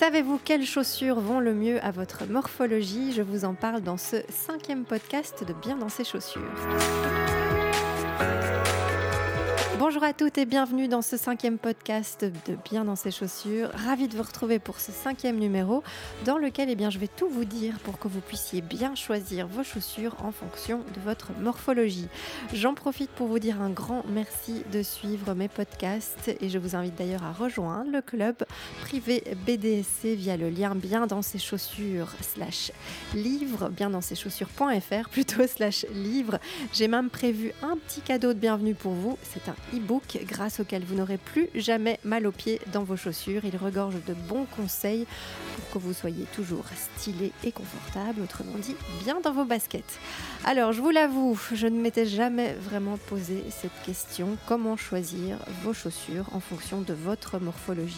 Savez-vous quelles chaussures vont le mieux à votre morphologie? Je vous en parle dans ce cinquième podcast de Bien dans ses chaussures. Bonjour à toutes et bienvenue dans ce cinquième podcast de Bien dans ses chaussures. Ravi de vous retrouver pour ce cinquième numéro dans lequel eh je vais tout vous dire pour que vous puissiez bien choisir vos chaussures en fonction de votre morphologie. J'en profite pour vous dire un grand merci de suivre mes podcasts et je vous invite d'ailleurs à rejoindre le club privé BDSC via le lien bien dans ses chaussures slash livre, bien dans ses chaussures.fr plutôt slash livre. J'ai même prévu un petit cadeau de bienvenue pour vous. C'est un e-book grâce auquel vous n'aurez plus jamais mal aux pieds dans vos chaussures. Il regorge de bons conseils pour que vous soyez toujours stylé et confortable, autrement dit bien dans vos baskets. Alors je vous l'avoue, je ne m'étais jamais vraiment posé cette question, comment choisir vos chaussures en fonction de votre morphologie?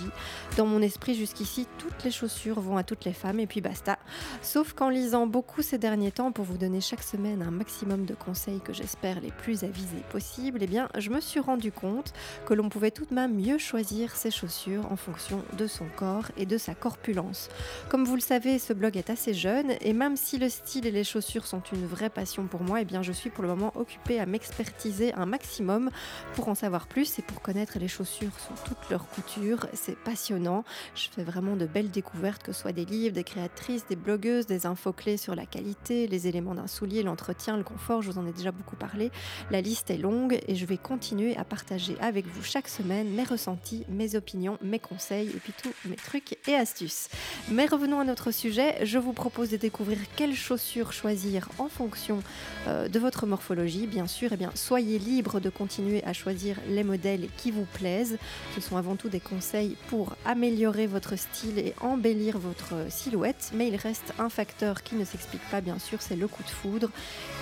Dans mon esprit jusqu'ici, toutes les chaussures vont à toutes les femmes et puis basta. Sauf qu'en lisant beaucoup ces derniers temps pour vous donner chaque semaine un maximum de conseils que j'espère les plus avisés possibles, eh bien je me suis rendu compte que l'on pouvait tout de même mieux choisir ses chaussures en fonction de son corps et de sa corpulence. Comme vous le savez, ce blog est assez jeune et même si le style et les chaussures sont une vraie passion pour moi, eh bien je suis pour le moment occupée à m'expertiser un maximum pour en savoir plus et pour connaître les chaussures sous toutes leurs coutures. C'est passionnant. Je fais vraiment de belles découvertes, que ce soit des livres, des créatrices, des blogueuses, des infos clés sur la qualité, les éléments d'un soulier, l'entretien, le confort. Je vous en ai déjà beaucoup parlé. La liste est longue et je vais continuer à partager avec vous chaque semaine mes ressentis, mes opinions, mes conseils et puis tous mes trucs et astuces. Mais revenons à notre sujet. Je vous propose de découvrir quelles chaussures choisir en fonction euh, de votre morphologie. Bien sûr, eh bien, soyez libre de continuer à choisir les modèles qui vous plaisent. Ce sont avant tout des conseils pour améliorer votre style et embellir votre silhouette. Mais il reste un facteur qui ne s'explique pas, bien sûr, c'est le coup de foudre.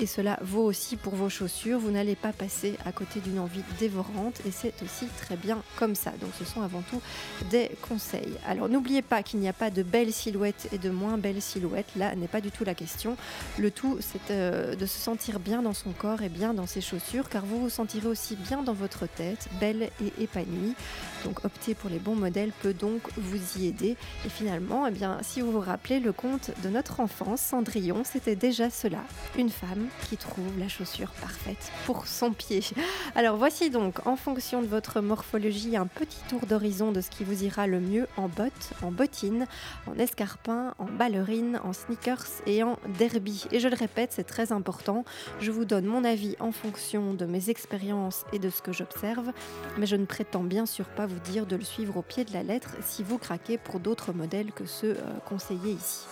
Et cela vaut aussi pour vos chaussures. Vous n'allez pas passer à côté d'une envie et c'est aussi très bien comme ça. Donc ce sont avant tout des conseils. Alors n'oubliez pas qu'il n'y a pas de belles silhouettes et de moins belles silhouettes. Là n'est pas du tout la question. Le tout c'est euh, de se sentir bien dans son corps et bien dans ses chaussures car vous vous sentirez aussi bien dans votre tête, belle et épanouie. Donc opter pour les bons modèles peut donc vous y aider. Et finalement, eh bien, si vous vous rappelez le conte de notre enfance, Cendrillon, c'était déjà cela. Une femme qui trouve la chaussure parfaite pour son pied. Alors voici donc donc en fonction de votre morphologie un petit tour d'horizon de ce qui vous ira le mieux en bottes, en bottines, en escarpins, en ballerines, en sneakers et en derby. Et je le répète, c'est très important. Je vous donne mon avis en fonction de mes expériences et de ce que j'observe, mais je ne prétends bien sûr pas vous dire de le suivre au pied de la lettre si vous craquez pour d'autres modèles que ceux euh, conseillés ici.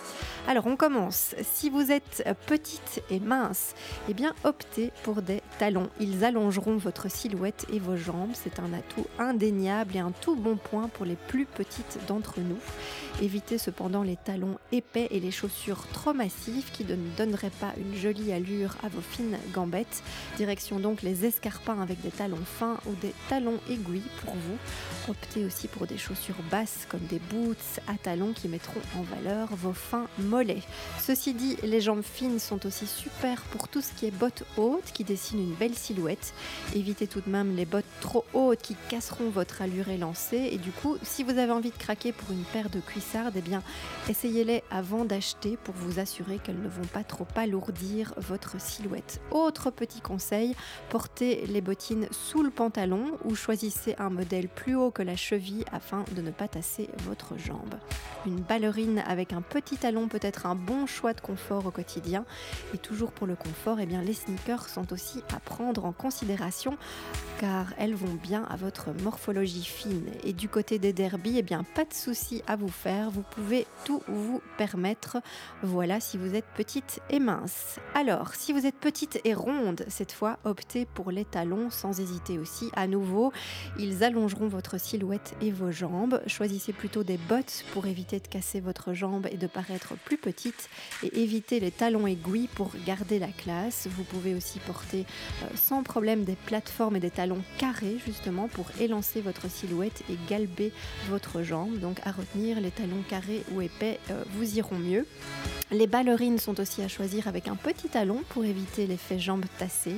Alors on commence. Si vous êtes petite et mince, eh bien optez pour des talons. Ils allongeront votre silhouette et vos jambes. C'est un atout indéniable et un tout bon point pour les plus petites d'entre nous. Évitez cependant les talons épais et les chaussures trop massives qui ne donneraient pas une jolie allure à vos fines gambettes. Direction donc les escarpins avec des talons fins ou des talons aiguilles pour vous. Optez aussi pour des chaussures basses comme des boots à talons qui mettront en valeur vos fins mollets. Ceci dit, les jambes fines sont aussi super pour tout ce qui est bottes hautes qui dessinent une belle silhouette. Évitez tout de même les bottes trop hautes qui casseront votre allure élancée et du coup, si vous avez envie de craquer pour une paire de cuissardes, eh bien, essayez-les avant d'acheter pour vous assurer qu'elles ne vont pas trop alourdir votre silhouette. Autre petit conseil, portez les bottines sous le pantalon ou choisissez un modèle plus haut que la cheville afin de ne pas tasser votre jambe. Une ballerine avec un petit talon peut être un bon choix de confort au quotidien. Et toujours pour le confort, eh bien, les sneakers sont aussi à prendre en considération car elles vont bien à votre morphologie fine. Et du côté des derbies, eh bien, pas de souci à vous faire vous pouvez tout vous permettre. Voilà si vous êtes petite et mince. Alors, si vous êtes petite et ronde, cette fois, optez pour les talons sans hésiter aussi. À nouveau, ils allongeront votre silhouette et vos jambes. Choisissez plutôt des bottes pour éviter de casser votre jambe et de paraître plus petite et évitez les talons aiguilles pour garder la classe. Vous pouvez aussi porter euh, sans problème des plateformes et des talons carrés justement pour élancer votre silhouette et galber votre jambe. Donc à retenir les talons long carré ou épais euh, vous iront mieux. Les ballerines sont aussi à choisir avec un petit talon pour éviter l'effet jambes tassées.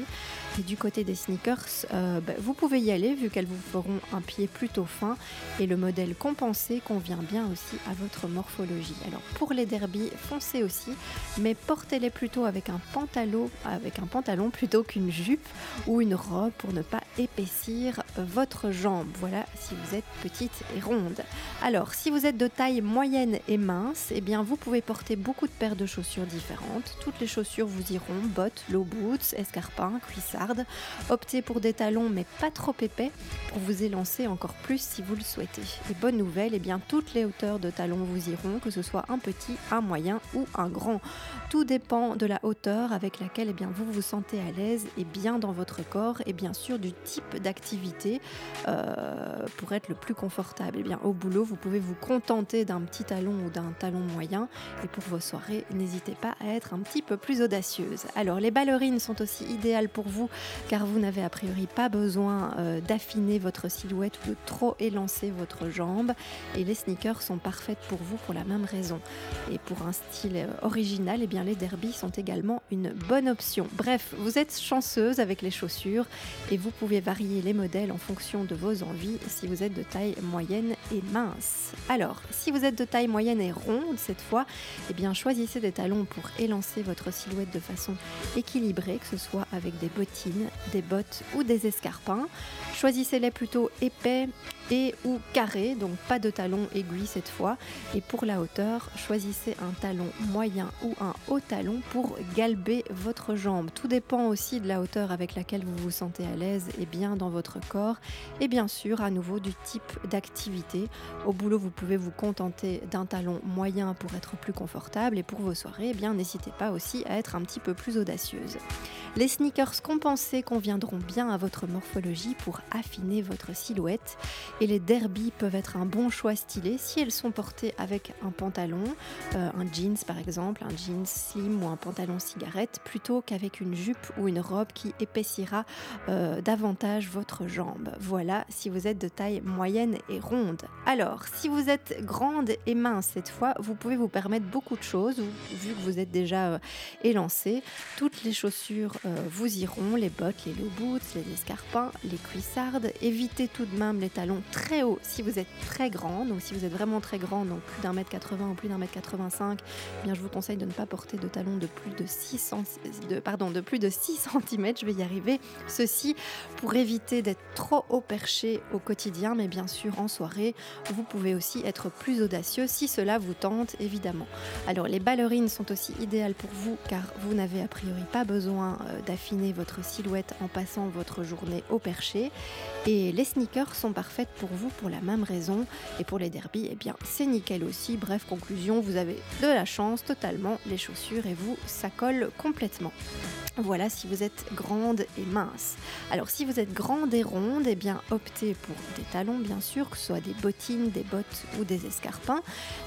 Et du côté des sneakers, euh, bah, vous pouvez y aller vu qu'elles vous feront un pied plutôt fin et le modèle compensé convient bien aussi à votre morphologie. Alors pour les derbies, foncez aussi, mais portez-les plutôt avec un pantalon, plutôt qu'une jupe ou une robe pour ne pas épaissir votre jambe. Voilà si vous êtes petite et ronde. Alors si vous êtes de taille moyenne et mince, eh bien vous pouvez porter beaucoup de paires de chaussures différentes. Toutes les chaussures vous iront, bottes, low boots, escarpins, Optez pour des talons mais pas trop épais pour vous élancer encore plus si vous le souhaitez. Et bonne nouvelle, eh bien toutes les hauteurs de talons vous iront, que ce soit un petit, un moyen ou un grand. Tout dépend de la hauteur avec laquelle eh bien, vous vous sentez à l'aise et bien dans votre corps et bien sûr du type d'activité euh, pour être le plus confortable. Eh bien, au boulot, vous pouvez vous contenter d'un petit talon ou d'un talon moyen et pour vos soirées, n'hésitez pas à être un petit peu plus audacieuse. Alors les ballerines sont aussi idéales pour vous car vous n'avez a priori pas besoin euh, d'affiner votre silhouette ou de trop élancer votre jambe et les sneakers sont parfaites pour vous pour la même raison. Et pour un style euh, original, eh bien les derbies sont également une bonne option. Bref, vous êtes chanceuse avec les chaussures et vous pouvez varier les modèles en fonction de vos envies si vous êtes de taille moyenne et mince. Alors, si vous êtes de taille moyenne et ronde cette fois, eh bien choisissez des talons pour élancer votre silhouette de façon équilibrée, que ce soit avec des bottines, des bottes ou des escarpins. Choisissez-les plutôt épais et ou carrés, donc pas de talons aiguilles cette fois. Et pour la hauteur, choisissez un talon moyen ou un haut talon pour galber votre jambe. Tout dépend aussi de la hauteur avec laquelle vous vous sentez à l'aise et bien dans votre corps. Et bien sûr, à nouveau, du type d'activité. Au boulot, vous pouvez vous contenter d'un talon moyen pour être plus confortable. Et pour vos soirées, eh bien n'hésitez pas aussi à être un petit peu plus audacieuse. Les sneakers compensés conviendront bien à votre morphologie pour affiner votre silhouette et les derbies peuvent être un bon choix stylé si elles sont portées avec un pantalon, euh, un jeans par exemple, un jeans slim ou un pantalon cigarette plutôt qu'avec une jupe ou une robe qui épaissira euh, davantage votre jambe. Voilà si vous êtes de taille moyenne et ronde. Alors, si vous êtes grande et mince cette fois, vous pouvez vous permettre beaucoup de choses vu que vous êtes déjà euh, élancé. Toutes les chaussures euh, vous iront, les bottes, les low boots, les escarpins, les Évitez tout de même les talons très hauts si vous êtes très grand. Donc si vous êtes vraiment très grand, donc plus d'un mètre 80 ou plus d'un mètre 85, eh bien je vous conseille de ne pas porter de talons de plus de 6 de, pardon, de plus de 6 cm, je vais y arriver. Ceci pour éviter d'être trop haut perché au quotidien, mais bien sûr en soirée, vous pouvez aussi être plus audacieux si cela vous tente évidemment. Alors les ballerines sont aussi idéales pour vous car vous n'avez a priori pas besoin euh, d'affiner votre silhouette en passant votre journée au perché. Et les sneakers sont parfaites pour vous pour la même raison. Et pour les derbies, eh bien c'est nickel aussi. Bref, conclusion, vous avez de la chance totalement. Les chaussures et vous, ça colle complètement. Voilà si vous êtes grande et mince. Alors si vous êtes grande et ronde, eh bien optez pour des talons bien sûr, que ce soit des bottines, des bottes ou des escarpins,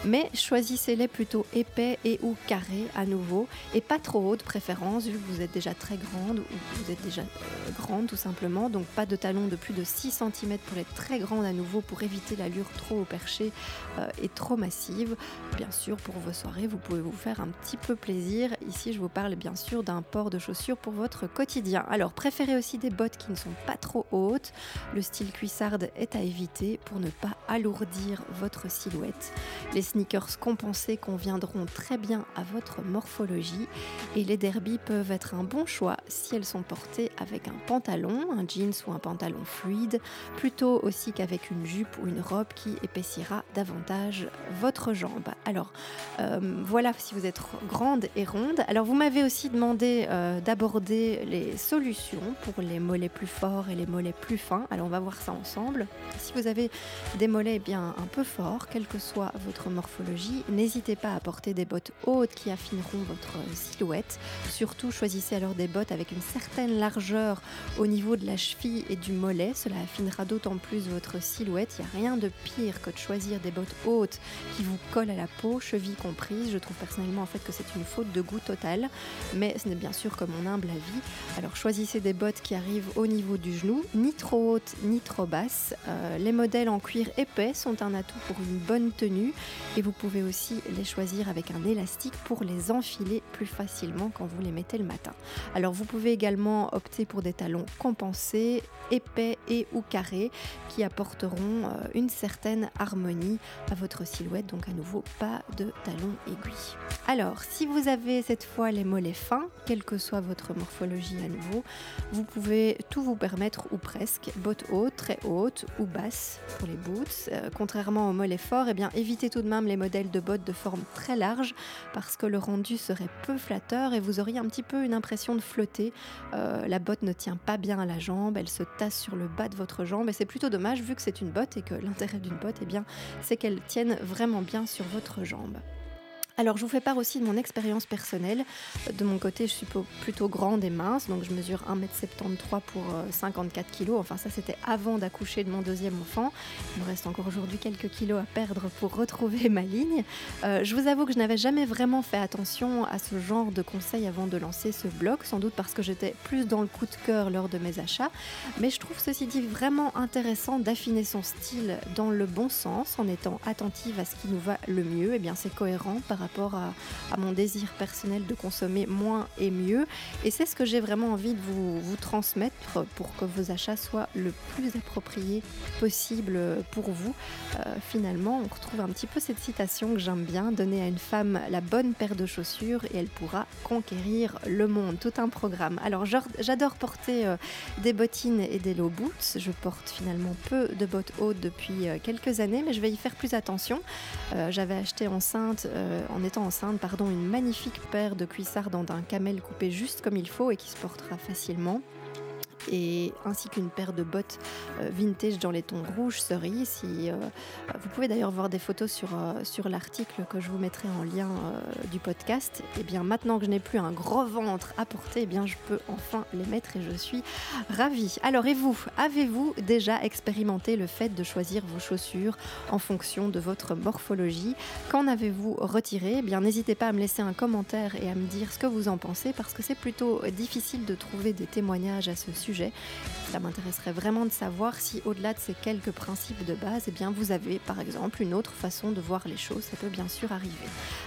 mais choisissez-les plutôt épais et ou carrés à nouveau et pas trop hauts de préférence vu que vous êtes déjà très grande ou vous êtes déjà euh, grande tout simplement. Donc pas de talons de plus de 6 cm pour être très grande à nouveau pour éviter l'allure trop au perché euh, et trop massive. Bien sûr pour vos soirées, vous pouvez vous faire un petit peu plaisir. Ici je vous parle bien sûr d'un port de chaussures pour votre quotidien. Alors préférez aussi des bottes qui ne sont pas trop hautes. Le style cuissarde est à éviter pour ne pas alourdir votre silhouette. Les sneakers compensés conviendront très bien à votre morphologie et les derbies peuvent être un bon choix si elles sont portées avec un pantalon, un jeans ou un pantalon fluide, plutôt aussi qu'avec une jupe ou une robe qui épaissira davantage votre jambe. Alors euh, voilà si vous êtes grande et ronde. Alors vous m'avez aussi demandé euh, d'aborder les solutions pour les mollets plus forts et les mollets plus fins. Alors on va voir ça ensemble. Si vous avez des mollets bien un peu forts, quelle que soit votre morphologie, n'hésitez pas à porter des bottes hautes qui affineront votre silhouette. Surtout choisissez alors des bottes avec une certaine largeur au niveau de la cheville et du Cela affinera d'autant plus votre silhouette. Il n'y a rien de pire que de choisir des bottes hautes qui vous collent à la peau, chevilles comprises. Je trouve personnellement en fait que c'est une faute de goût total, mais ce n'est bien sûr que mon humble avis. Alors choisissez des bottes qui arrivent au niveau du genou, ni trop hautes ni trop basses. Euh, les modèles en cuir épais sont un atout pour une bonne tenue et vous pouvez aussi les choisir avec un élastique pour les enfiler plus facilement quand vous les mettez le matin. Alors vous pouvez également opter pour des talons compensés, épais et ou carrés qui apporteront euh, une certaine harmonie à votre silhouette. Donc à nouveau pas de talons aiguilles. Alors si vous avez cette fois les mollets fins, quelle que soit votre morphologie à nouveau, vous pouvez tout vous permettre ou presque, bottes hautes, très hautes ou basses pour les boots. Euh, contrairement aux mollets forts, eh bien évitez tout de même les modèles de bottes de forme très large parce que le rendu serait peu flatteur et vous auriez un petit peu une impression de flotter. Euh, la botte ne tient pas bien à la jambe, elle se tasse sur le bas de votre jambe et c'est plutôt dommage vu que c'est une botte et que l'intérêt d'une botte, eh bien, c'est qu'elle tienne vraiment bien sur votre jambe. Alors, je vous fais part aussi de mon expérience personnelle. De mon côté, je suis plutôt grande et mince, donc je mesure 1m73 pour 54 euh, kg. Enfin, ça, c'était avant d'accoucher de mon deuxième enfant. Il me reste encore aujourd'hui quelques kilos à perdre pour retrouver ma ligne. Euh, je vous avoue que je n'avais jamais vraiment fait attention à ce genre de conseils avant de lancer ce blog, sans doute parce que j'étais plus dans le coup de cœur lors de mes achats. Mais je trouve ceci dit vraiment intéressant d'affiner son style dans le bon sens en étant attentive à ce qui nous va le mieux. Et eh bien, c'est cohérent par rapport à, mon désir personnel de consommer moins et mieux. Et c'est ce que j'ai vraiment envie de vous, transmettre pour que vos achats soient le plus appropriés possible pour vous. Euh, finalement, on retrouve un petit peu cette citation que j'aime bien, donner à une femme la bonne paire de chaussures et elle pourra conquérir le monde. Tout un programme. Alors j'adore porter euh, des bottines et des low boots. Je porte finalement peu de bottes hautes depuis euh, quelques années, mais je vais y faire plus attention. J'avais acheté enceinte en étant enceinte, pardon, une magnifique paire de cuissards dans d'un camel coupé juste comme il faut et qui se portera facilement et ainsi qu'une paire de bottes euh, vintage dans les tons rouge cerise. Si, euh, vous pouvez d'ailleurs voir des photos sur, euh, sur l'article que je vous mettrai en lien du podcast. Et eh bien maintenant que je n'ai plus un gros ventre à porter, eh bien je peux enfin les mettre et je suis ravie. Alors et vous, avez-vous déjà expérimenté le fait de choisir vos chaussures en fonction de votre morphologie? Qu'en avez-vous retiré? Eh bien n'hésitez pas à me laisser un commentaire et à me dire ce que vous en pensez parce que c'est plutôt difficile de trouver des témoignages à ce sujet ça m'intéresserait vraiment de savoir si au-delà de ces quelques principes de base, eh bien, vous avez par exemple une autre façon de voir les choses. Ça peut bien sûr arriver.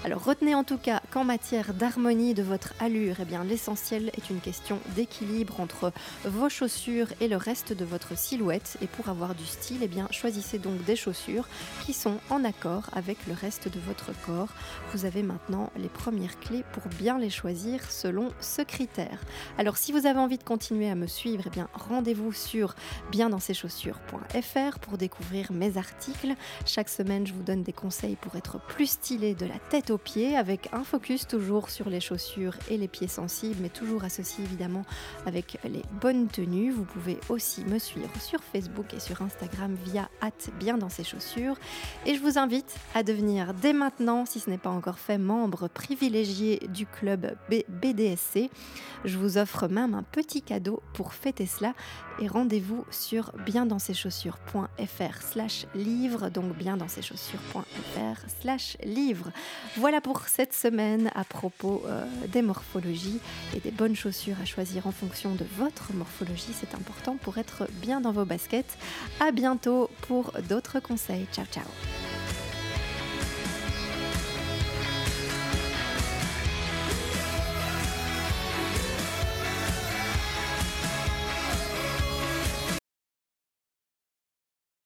Alors retenez en tout cas qu'en matière d'harmonie de votre allure, eh l'essentiel est une question d'équilibre entre vos chaussures et le reste de votre silhouette. Et pour avoir du style, eh bien, choisissez donc des chaussures qui sont en accord avec le reste de votre corps. Vous avez maintenant les premières clés pour bien les choisir selon ce critère. Alors si vous avez envie de continuer à me suivre, eh rendez-vous sur biendansceschaussures.fr pour découvrir mes articles. Chaque semaine, je vous donne des conseils pour être plus stylé de la tête aux pieds avec un focus toujours sur les chaussures et les pieds sensibles, mais toujours associé évidemment avec les bonnes tenues. Vous pouvez aussi me suivre sur Facebook et sur Instagram via chaussures. Et je vous invite à devenir dès maintenant, si ce n'est pas encore fait, membre privilégié du club BDSC. Je vous offre même un petit cadeau pour fêtez cela et rendez-vous sur biendansceschaussures.fr slash livre, donc biendansceschaussures.fr slash livre. Voilà pour cette semaine à propos euh, des morphologies et des bonnes chaussures à choisir en fonction de votre morphologie. C'est important pour être bien dans vos baskets. À bientôt pour d'autres conseils. Ciao ciao